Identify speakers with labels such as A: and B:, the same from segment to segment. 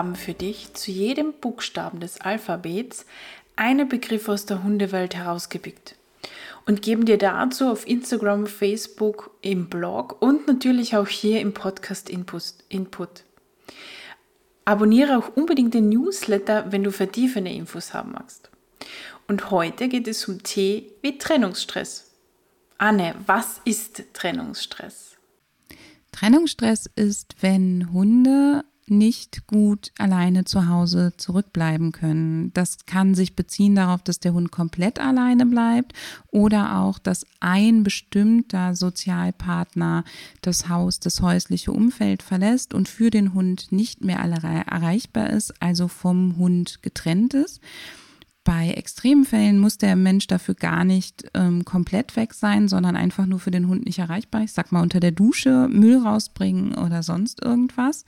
A: Haben für dich zu jedem Buchstaben des Alphabets einen Begriff aus der Hundewelt herausgepickt und geben dir dazu auf Instagram, Facebook, im Blog und natürlich auch hier im Podcast Input. Abonniere auch unbedingt den Newsletter, wenn du vertiefende Infos haben magst. Und heute geht es um T wie Trennungsstress. Anne, was ist Trennungsstress?
B: Trennungsstress ist, wenn Hunde nicht gut alleine zu Hause zurückbleiben können. Das kann sich beziehen darauf, dass der Hund komplett alleine bleibt oder auch, dass ein bestimmter Sozialpartner das Haus, das häusliche Umfeld verlässt und für den Hund nicht mehr erreichbar ist, also vom Hund getrennt ist. Bei extremen Fällen muss der Mensch dafür gar nicht ähm, komplett weg sein, sondern einfach nur für den Hund nicht erreichbar. Ich sag mal unter der Dusche Müll rausbringen oder sonst irgendwas.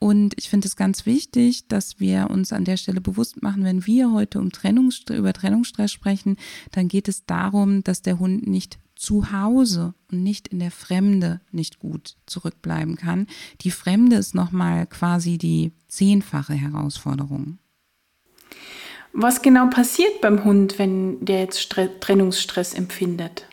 B: Und ich finde es ganz wichtig, dass wir uns an der Stelle bewusst machen, wenn wir heute um Trennungsstress, über Trennungsstress sprechen, dann geht es darum, dass der Hund nicht zu Hause und nicht in der Fremde nicht gut zurückbleiben kann. Die Fremde ist nochmal quasi die zehnfache Herausforderung.
A: Was genau passiert beim Hund, wenn der jetzt Trennungsstress empfindet?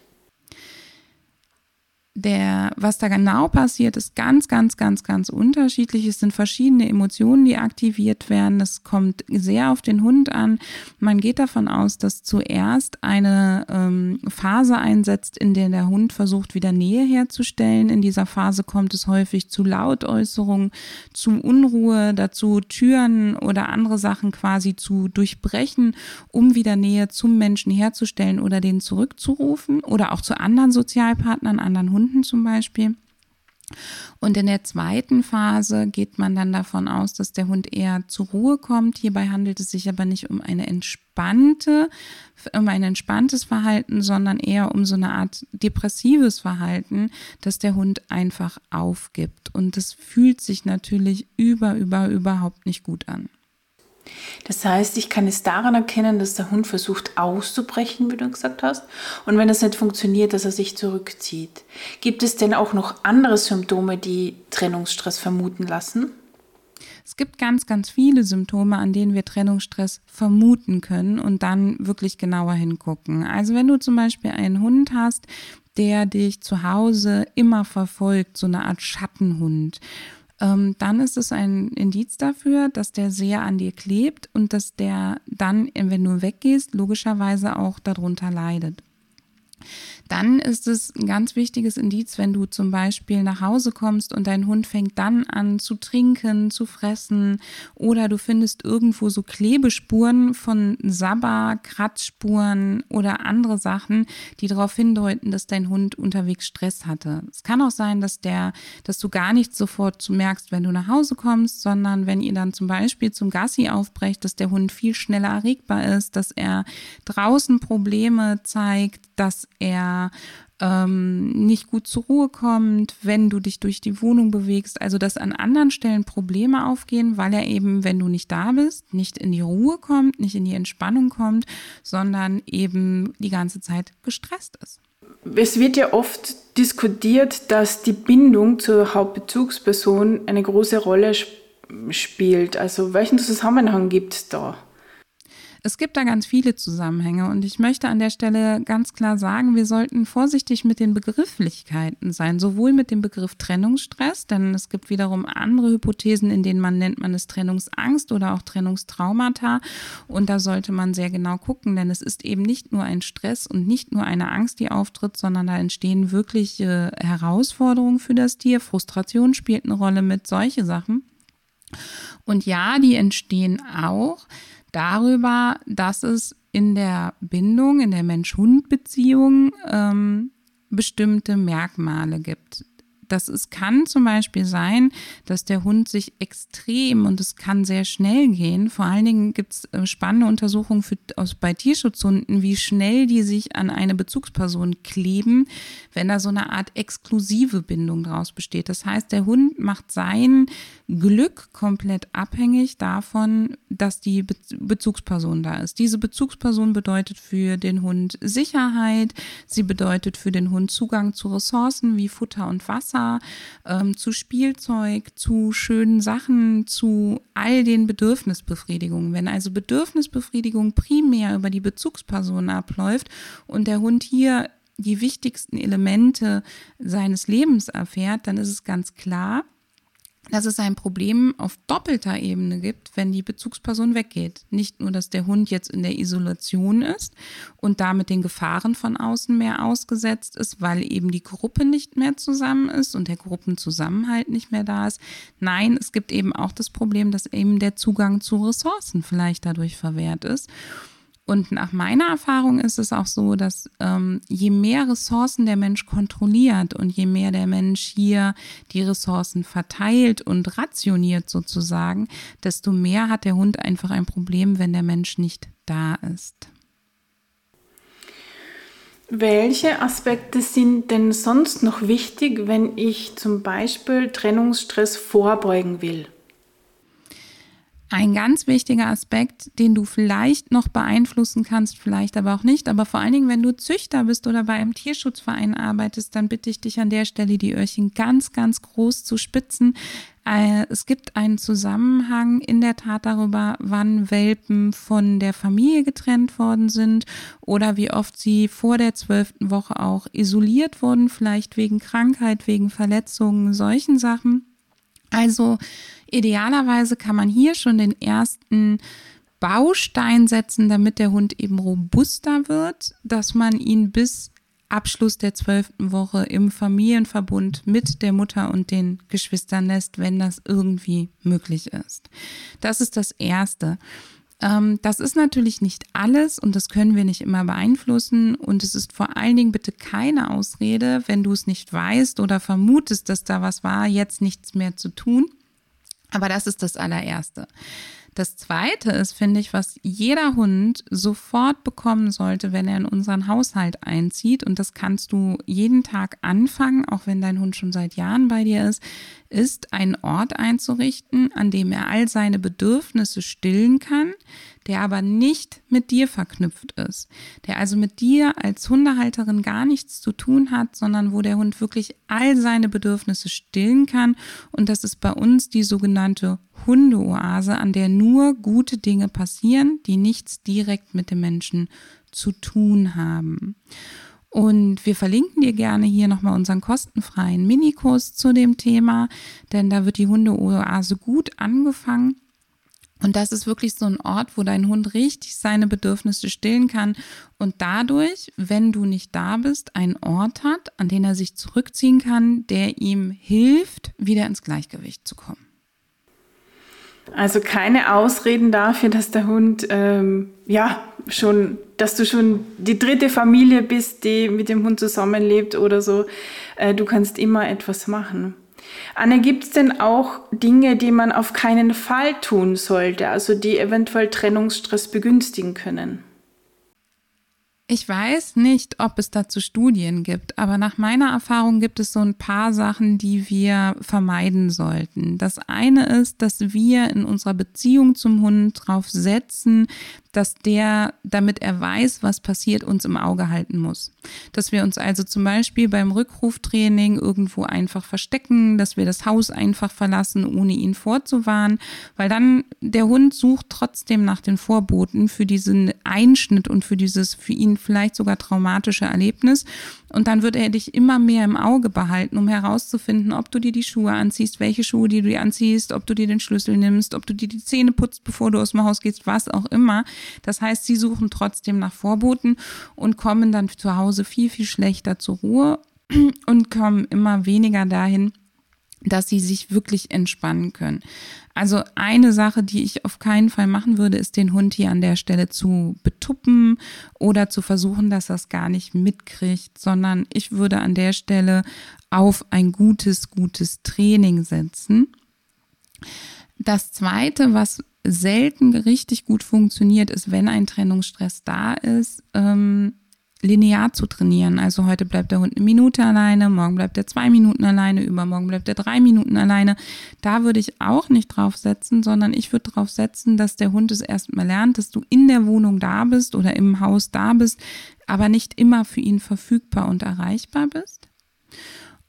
B: Der, was da genau passiert, ist ganz, ganz, ganz, ganz unterschiedlich. Es sind verschiedene Emotionen, die aktiviert werden. Das kommt sehr auf den Hund an. Man geht davon aus, dass zuerst eine ähm, Phase einsetzt, in der der Hund versucht, wieder Nähe herzustellen. In dieser Phase kommt es häufig zu Lautäußerungen, zu Unruhe, dazu Türen oder andere Sachen quasi zu durchbrechen, um wieder Nähe zum Menschen herzustellen oder den zurückzurufen oder auch zu anderen Sozialpartnern, anderen Hunden Stunden zum Beispiel. Und in der zweiten Phase geht man dann davon aus, dass der Hund eher zur Ruhe kommt. Hierbei handelt es sich aber nicht um eine entspannte, um ein entspanntes Verhalten, sondern eher um so eine Art depressives Verhalten, dass der Hund einfach aufgibt. Und das fühlt sich natürlich über, über, überhaupt nicht gut an.
A: Das heißt, ich kann es daran erkennen, dass der Hund versucht auszubrechen, wie du gesagt hast, und wenn das nicht funktioniert, dass er sich zurückzieht. Gibt es denn auch noch andere Symptome, die Trennungsstress vermuten lassen?
B: Es gibt ganz, ganz viele Symptome, an denen wir Trennungsstress vermuten können und dann wirklich genauer hingucken. Also wenn du zum Beispiel einen Hund hast, der dich zu Hause immer verfolgt, so eine Art Schattenhund, ähm, dann ist es ein Indiz dafür, dass der sehr an dir klebt und dass der dann, wenn du weggehst, logischerweise auch darunter leidet. Dann ist es ein ganz wichtiges Indiz, wenn du zum Beispiel nach Hause kommst und dein Hund fängt dann an zu trinken, zu fressen oder du findest irgendwo so Klebespuren von Sabber, Kratzspuren oder andere Sachen, die darauf hindeuten, dass dein Hund unterwegs Stress hatte. Es kann auch sein, dass der, dass du gar nicht sofort merkst, wenn du nach Hause kommst, sondern wenn ihr dann zum Beispiel zum Gassi aufbrecht, dass der Hund viel schneller erregbar ist, dass er draußen Probleme zeigt, dass er ähm, nicht gut zur Ruhe kommt, wenn du dich durch die Wohnung bewegst. Also dass an anderen Stellen Probleme aufgehen, weil er eben, wenn du nicht da bist, nicht in die Ruhe kommt, nicht in die Entspannung kommt, sondern eben die ganze Zeit gestresst ist.
A: Es wird ja oft diskutiert, dass die Bindung zur Hauptbezugsperson eine große Rolle spielt. Also welchen Zusammenhang gibt es da?
B: Es gibt da ganz viele Zusammenhänge und ich möchte an der Stelle ganz klar sagen, wir sollten vorsichtig mit den Begrifflichkeiten sein, sowohl mit dem Begriff Trennungsstress, denn es gibt wiederum andere Hypothesen, in denen man nennt man es Trennungsangst oder auch Trennungstraumata und da sollte man sehr genau gucken, denn es ist eben nicht nur ein Stress und nicht nur eine Angst, die auftritt, sondern da entstehen wirkliche Herausforderungen für das Tier, Frustration spielt eine Rolle mit, solche Sachen. Und ja, die entstehen auch darüber, dass es in der Bindung, in der Mensch-Hund-Beziehung ähm, bestimmte Merkmale gibt. Das ist, kann zum Beispiel sein, dass der Hund sich extrem und es kann sehr schnell gehen. Vor allen Dingen gibt es äh, spannende Untersuchungen für, aus, bei Tierschutzhunden, wie schnell die sich an eine Bezugsperson kleben, wenn da so eine Art exklusive Bindung draus besteht. Das heißt, der Hund macht sein Glück komplett abhängig davon, dass die Be Bezugsperson da ist. Diese Bezugsperson bedeutet für den Hund Sicherheit, sie bedeutet für den Hund Zugang zu Ressourcen wie Futter und Wasser, ähm, zu Spielzeug, zu schönen Sachen, zu all den Bedürfnisbefriedigungen. Wenn also Bedürfnisbefriedigung primär über die Bezugsperson abläuft und der Hund hier die wichtigsten Elemente seines Lebens erfährt, dann ist es ganz klar, dass es ein Problem auf doppelter Ebene gibt, wenn die Bezugsperson weggeht. Nicht nur, dass der Hund jetzt in der Isolation ist und damit den Gefahren von außen mehr ausgesetzt ist, weil eben die Gruppe nicht mehr zusammen ist und der Gruppenzusammenhalt nicht mehr da ist. Nein, es gibt eben auch das Problem, dass eben der Zugang zu Ressourcen vielleicht dadurch verwehrt ist. Und nach meiner Erfahrung ist es auch so, dass ähm, je mehr Ressourcen der Mensch kontrolliert und je mehr der Mensch hier die Ressourcen verteilt und rationiert sozusagen, desto mehr hat der Hund einfach ein Problem, wenn der Mensch nicht da ist.
A: Welche Aspekte sind denn sonst noch wichtig, wenn ich zum Beispiel Trennungsstress vorbeugen will?
B: Ein ganz wichtiger Aspekt, den du vielleicht noch beeinflussen kannst, vielleicht aber auch nicht, aber vor allen Dingen, wenn du Züchter bist oder bei einem Tierschutzverein arbeitest, dann bitte ich dich an der Stelle, die Öhrchen ganz, ganz groß zu spitzen. Äh, es gibt einen Zusammenhang in der Tat darüber, wann Welpen von der Familie getrennt worden sind oder wie oft sie vor der zwölften Woche auch isoliert wurden, vielleicht wegen Krankheit, wegen Verletzungen, solchen Sachen. Also idealerweise kann man hier schon den ersten Baustein setzen, damit der Hund eben robuster wird, dass man ihn bis Abschluss der zwölften Woche im Familienverbund mit der Mutter und den Geschwistern lässt, wenn das irgendwie möglich ist. Das ist das Erste. Ähm, das ist natürlich nicht alles und das können wir nicht immer beeinflussen. Und es ist vor allen Dingen bitte keine Ausrede, wenn du es nicht weißt oder vermutest, dass da was war, jetzt nichts mehr zu tun. Aber das ist das allererste. Das zweite ist, finde ich, was jeder Hund sofort bekommen sollte, wenn er in unseren Haushalt einzieht. Und das kannst du jeden Tag anfangen, auch wenn dein Hund schon seit Jahren bei dir ist, ist, einen Ort einzurichten, an dem er all seine Bedürfnisse stillen kann, der aber nicht mit dir verknüpft ist, der also mit dir als Hundehalterin gar nichts zu tun hat, sondern wo der Hund wirklich all seine Bedürfnisse stillen kann. Und das ist bei uns die sogenannte Hundeoase, an der nur gute Dinge passieren, die nichts direkt mit dem Menschen zu tun haben. Und wir verlinken dir gerne hier nochmal unseren kostenfreien Minikurs zu dem Thema, denn da wird die Hundeoase gut angefangen. Und das ist wirklich so ein Ort, wo dein Hund richtig seine Bedürfnisse stillen kann und dadurch, wenn du nicht da bist, einen Ort hat, an den er sich zurückziehen kann, der ihm hilft, wieder ins Gleichgewicht zu kommen.
A: Also keine Ausreden dafür, dass der Hund ähm, ja schon, dass du schon die dritte Familie bist, die mit dem Hund zusammenlebt oder so. Äh, du kannst immer etwas machen. Anne, gibt es denn auch Dinge, die man auf keinen Fall tun sollte, also die eventuell Trennungsstress begünstigen können?
B: Ich weiß nicht, ob es dazu Studien gibt, aber nach meiner Erfahrung gibt es so ein paar Sachen, die wir vermeiden sollten. Das eine ist, dass wir in unserer Beziehung zum Hund darauf setzen, dass der, damit er weiß, was passiert, uns im Auge halten muss. Dass wir uns also zum Beispiel beim Rückruftraining irgendwo einfach verstecken, dass wir das Haus einfach verlassen, ohne ihn vorzuwarnen, weil dann der Hund sucht trotzdem nach den Vorboten für diesen Einschnitt und für dieses für ihn vielleicht sogar traumatische Erlebnis. Und dann wird er dich immer mehr im Auge behalten, um herauszufinden, ob du dir die Schuhe anziehst, welche Schuhe die du dir anziehst, ob du dir den Schlüssel nimmst, ob du dir die Zähne putzt, bevor du aus dem Haus gehst, was auch immer. Das heißt, sie suchen trotzdem nach Vorboten und kommen dann zu Hause viel, viel schlechter zur Ruhe und kommen immer weniger dahin, dass sie sich wirklich entspannen können. Also eine Sache, die ich auf keinen Fall machen würde, ist den Hund hier an der Stelle zu betuppen oder zu versuchen, dass er es gar nicht mitkriegt, sondern ich würde an der Stelle auf ein gutes, gutes Training setzen. Das zweite, was selten richtig gut funktioniert, ist, wenn ein Trennungsstress da ist, ähm, linear zu trainieren. Also heute bleibt der Hund eine Minute alleine, morgen bleibt er zwei Minuten alleine, übermorgen bleibt er drei Minuten alleine. Da würde ich auch nicht drauf setzen, sondern ich würde drauf setzen, dass der Hund es erstmal lernt, dass du in der Wohnung da bist oder im Haus da bist, aber nicht immer für ihn verfügbar und erreichbar bist.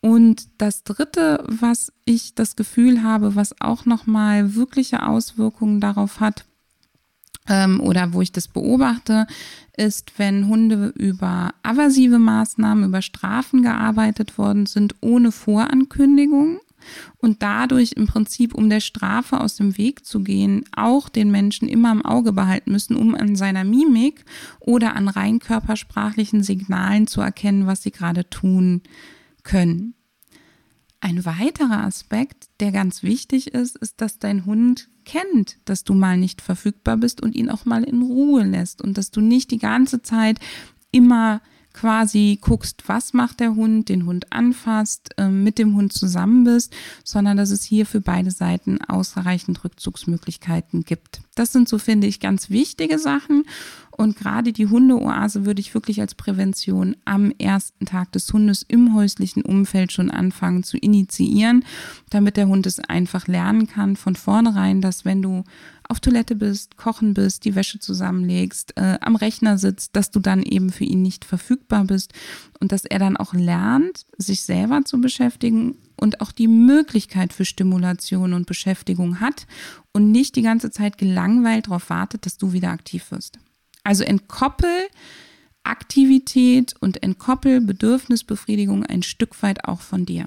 B: Und das dritte, was ich das Gefühl habe, was auch nochmal wirkliche Auswirkungen darauf hat, ähm, oder wo ich das beobachte, ist, wenn Hunde über aversive Maßnahmen, über Strafen gearbeitet worden sind, ohne Vorankündigung und dadurch im Prinzip, um der Strafe aus dem Weg zu gehen, auch den Menschen immer im Auge behalten müssen, um an seiner Mimik oder an rein körpersprachlichen Signalen zu erkennen, was sie gerade tun können. Ein weiterer Aspekt, der ganz wichtig ist, ist, dass dein Hund kennt, dass du mal nicht verfügbar bist und ihn auch mal in Ruhe lässt und dass du nicht die ganze Zeit immer quasi guckst, was macht der Hund, den Hund anfasst, äh, mit dem Hund zusammen bist, sondern dass es hier für beide Seiten ausreichend Rückzugsmöglichkeiten gibt. Das sind so, finde ich, ganz wichtige Sachen. Und gerade die Hundeoase würde ich wirklich als Prävention am ersten Tag des Hundes im häuslichen Umfeld schon anfangen zu initiieren, damit der Hund es einfach lernen kann von vornherein, dass wenn du auf Toilette bist, kochen bist, die Wäsche zusammenlegst, äh, am Rechner sitzt, dass du dann eben für ihn nicht verfügbar bist und dass er dann auch lernt, sich selber zu beschäftigen und auch die Möglichkeit für Stimulation und Beschäftigung hat und nicht die ganze Zeit gelangweilt darauf wartet, dass du wieder aktiv wirst. Also entkoppel Aktivität und entkoppel Bedürfnisbefriedigung ein Stück weit auch von dir.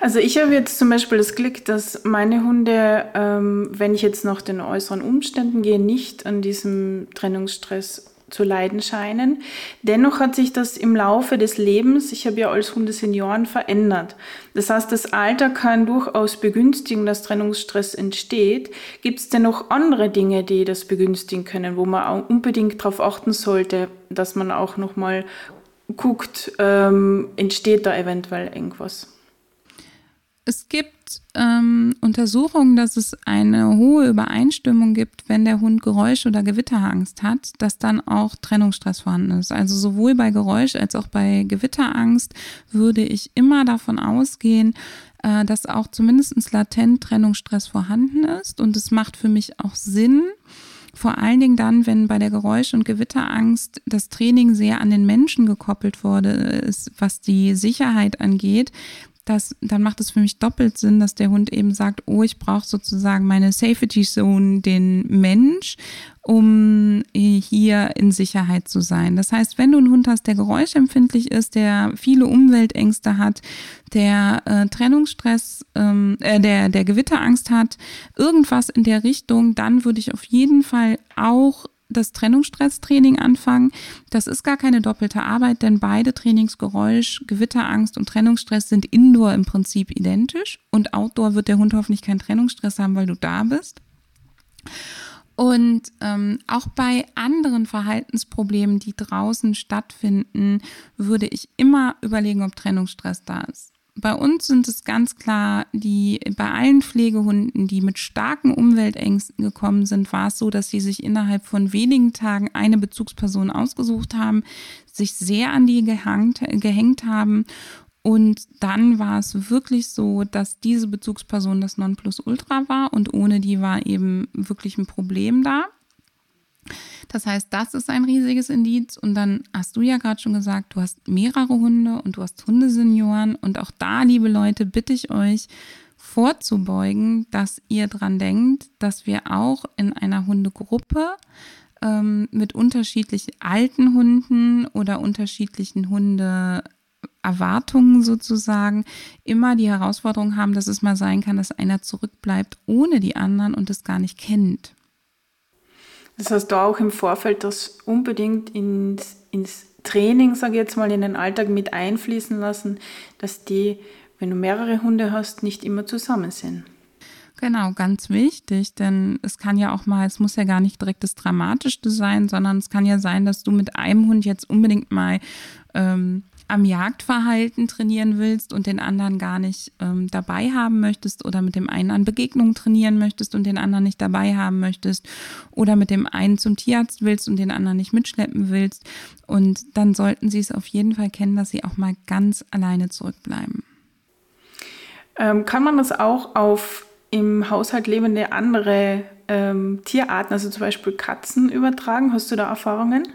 A: Also ich habe jetzt zum Beispiel das Glück, dass meine Hunde, ähm, wenn ich jetzt nach den äußeren Umständen gehe, nicht an diesem Trennungsstress zu leiden scheinen. Dennoch hat sich das im Laufe des Lebens, ich habe ja als Hundesenioren verändert. Das heißt, das Alter kann durchaus begünstigen, dass Trennungsstress entsteht. Gibt es denn noch andere Dinge, die das begünstigen können, wo man unbedingt darauf achten sollte, dass man auch nochmal guckt, ähm, entsteht da eventuell irgendwas?
B: Es gibt ähm, Untersuchungen, dass es eine hohe Übereinstimmung gibt, wenn der Hund Geräusch- oder Gewitterangst hat, dass dann auch Trennungsstress vorhanden ist. Also sowohl bei Geräusch als auch bei Gewitterangst würde ich immer davon ausgehen, äh, dass auch zumindest latent Trennungsstress vorhanden ist. Und es macht für mich auch Sinn, vor allen Dingen dann, wenn bei der Geräusch- und Gewitterangst das Training sehr an den Menschen gekoppelt wurde, ist, was die Sicherheit angeht, das, dann macht es für mich doppelt Sinn, dass der Hund eben sagt, oh, ich brauche sozusagen meine Safety Zone, den Mensch, um hier in Sicherheit zu sein. Das heißt, wenn du einen Hund hast, der geräuschempfindlich ist, der viele Umweltängste hat, der äh, Trennungsstress, ähm, äh, der, der Gewitterangst hat, irgendwas in der Richtung, dann würde ich auf jeden Fall auch das Trennungsstresstraining anfangen. Das ist gar keine doppelte Arbeit, denn beide Trainingsgeräusch, Gewitterangst und Trennungsstress sind indoor im Prinzip identisch und outdoor wird der Hund hoffentlich keinen Trennungsstress haben, weil du da bist. Und ähm, auch bei anderen Verhaltensproblemen, die draußen stattfinden, würde ich immer überlegen, ob Trennungsstress da ist bei uns sind es ganz klar, die bei allen Pflegehunden, die mit starken Umweltängsten gekommen sind, war es so, dass sie sich innerhalb von wenigen Tagen eine Bezugsperson ausgesucht haben, sich sehr an die gehangt, gehängt haben. Und dann war es wirklich so, dass diese Bezugsperson das Nonplusultra war und ohne die war eben wirklich ein Problem da. Das heißt, das ist ein riesiges Indiz. Und dann hast du ja gerade schon gesagt, du hast mehrere Hunde und du hast Hundesenioren. Und auch da, liebe Leute, bitte ich euch vorzubeugen, dass ihr dran denkt, dass wir auch in einer Hundegruppe ähm, mit unterschiedlich alten Hunden oder unterschiedlichen Hunde Erwartungen sozusagen immer die Herausforderung haben, dass es mal sein kann, dass einer zurückbleibt ohne die anderen und es gar nicht kennt.
A: Das heißt, da auch im Vorfeld das unbedingt ins, ins Training, sage ich jetzt mal, in den Alltag mit einfließen lassen, dass die wenn du mehrere Hunde hast, nicht immer zusammen sind.
B: Genau, ganz wichtig, denn es kann ja auch mal, es muss ja gar nicht direkt das Dramatischste sein, sondern es kann ja sein, dass du mit einem Hund jetzt unbedingt mal ähm, am Jagdverhalten trainieren willst und den anderen gar nicht ähm, dabei haben möchtest oder mit dem einen an Begegnungen trainieren möchtest und den anderen nicht dabei haben möchtest oder mit dem einen zum Tierarzt willst und den anderen nicht mitschleppen willst. Und dann sollten sie es auf jeden Fall kennen, dass sie auch mal ganz alleine zurückbleiben.
A: Ähm, kann man das auch auf im Haushalt lebende andere ähm, Tierarten, also zum Beispiel Katzen, übertragen? Hast du da Erfahrungen?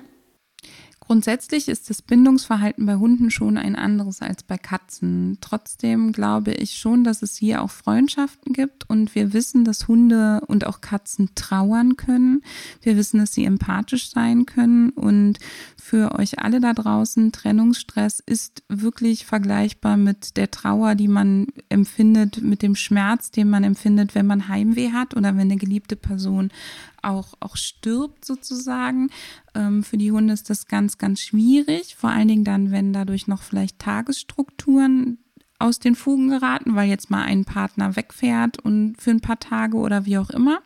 B: Grundsätzlich ist das Bindungsverhalten bei Hunden schon ein anderes als bei Katzen. Trotzdem glaube ich schon, dass es hier auch Freundschaften gibt und wir wissen, dass Hunde und auch Katzen trauern können. Wir wissen, dass sie empathisch sein können und für euch alle da draußen, Trennungsstress ist wirklich vergleichbar mit der Trauer, die man empfindet, mit dem Schmerz, den man empfindet, wenn man Heimweh hat oder wenn eine geliebte Person auch, auch stirbt sozusagen. Ähm, für die Hunde ist das ganz, ganz schwierig, vor allen Dingen dann, wenn dadurch noch vielleicht Tagesstrukturen aus den Fugen geraten, weil jetzt mal ein Partner wegfährt und für ein paar Tage oder wie auch immer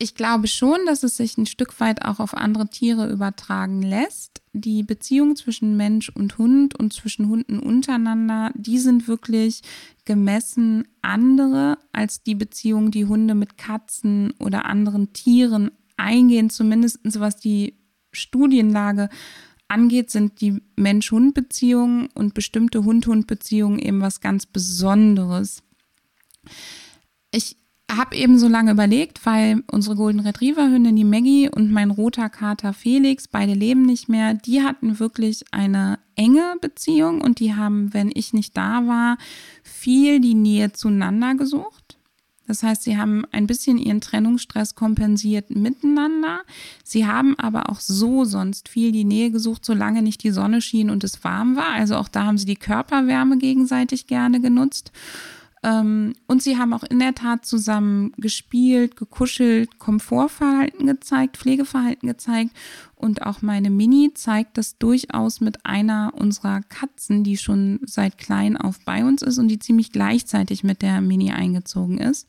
B: ich glaube schon, dass es sich ein Stück weit auch auf andere Tiere übertragen lässt. Die Beziehung zwischen Mensch und Hund und zwischen Hunden untereinander, die sind wirklich gemessen andere als die Beziehung, die Hunde mit Katzen oder anderen Tieren eingehen. Zumindest was die Studienlage angeht, sind die Mensch-Hund-Beziehungen und bestimmte Hund-Hund-Beziehungen eben was ganz Besonderes. Ich habe eben so lange überlegt, weil unsere Golden Retriever Hündin, die Maggie und mein roter Kater Felix, beide leben nicht mehr, die hatten wirklich eine enge Beziehung und die haben, wenn ich nicht da war, viel die Nähe zueinander gesucht. Das heißt, sie haben ein bisschen ihren Trennungsstress kompensiert miteinander. Sie haben aber auch so sonst viel die Nähe gesucht, solange nicht die Sonne schien und es warm war. Also auch da haben sie die Körperwärme gegenseitig gerne genutzt. Ähm, und sie haben auch in der Tat zusammen gespielt, gekuschelt, Komfortverhalten gezeigt, Pflegeverhalten gezeigt. Und auch meine Mini zeigt das durchaus mit einer unserer Katzen, die schon seit klein auf bei uns ist und die ziemlich gleichzeitig mit der Mini eingezogen ist.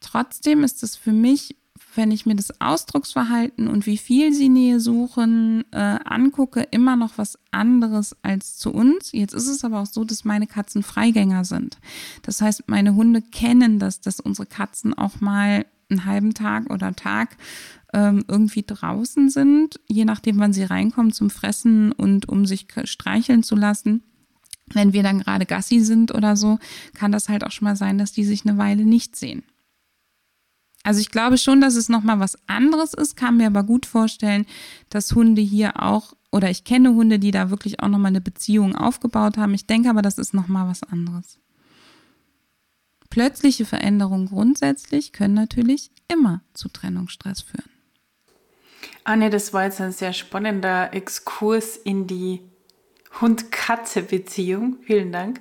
B: Trotzdem ist es für mich wenn ich mir das Ausdrucksverhalten und wie viel sie Nähe suchen äh, angucke, immer noch was anderes als zu uns. Jetzt ist es aber auch so, dass meine Katzen Freigänger sind. Das heißt, meine Hunde kennen das, dass unsere Katzen auch mal einen halben Tag oder Tag ähm, irgendwie draußen sind, je nachdem, wann sie reinkommen zum Fressen und um sich streicheln zu lassen. Wenn wir dann gerade Gassi sind oder so, kann das halt auch schon mal sein, dass die sich eine Weile nicht sehen. Also ich glaube schon, dass es nochmal was anderes ist, kann mir aber gut vorstellen, dass Hunde hier auch, oder ich kenne Hunde, die da wirklich auch nochmal eine Beziehung aufgebaut haben. Ich denke aber, das ist nochmal was anderes. Plötzliche Veränderungen grundsätzlich können natürlich immer zu Trennungsstress führen.
A: Anne, das war jetzt ein sehr spannender Exkurs in die Hund-Katze-Beziehung. Vielen Dank.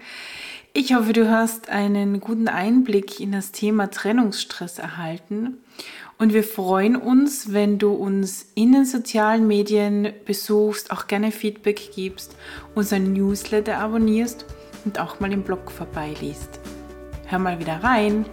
A: Ich hoffe, du hast einen guten Einblick in das Thema Trennungsstress erhalten. Und wir freuen uns, wenn du uns in den sozialen Medien besuchst, auch gerne Feedback gibst, unseren Newsletter abonnierst und auch mal im Blog vorbeiliest. Hör mal wieder rein.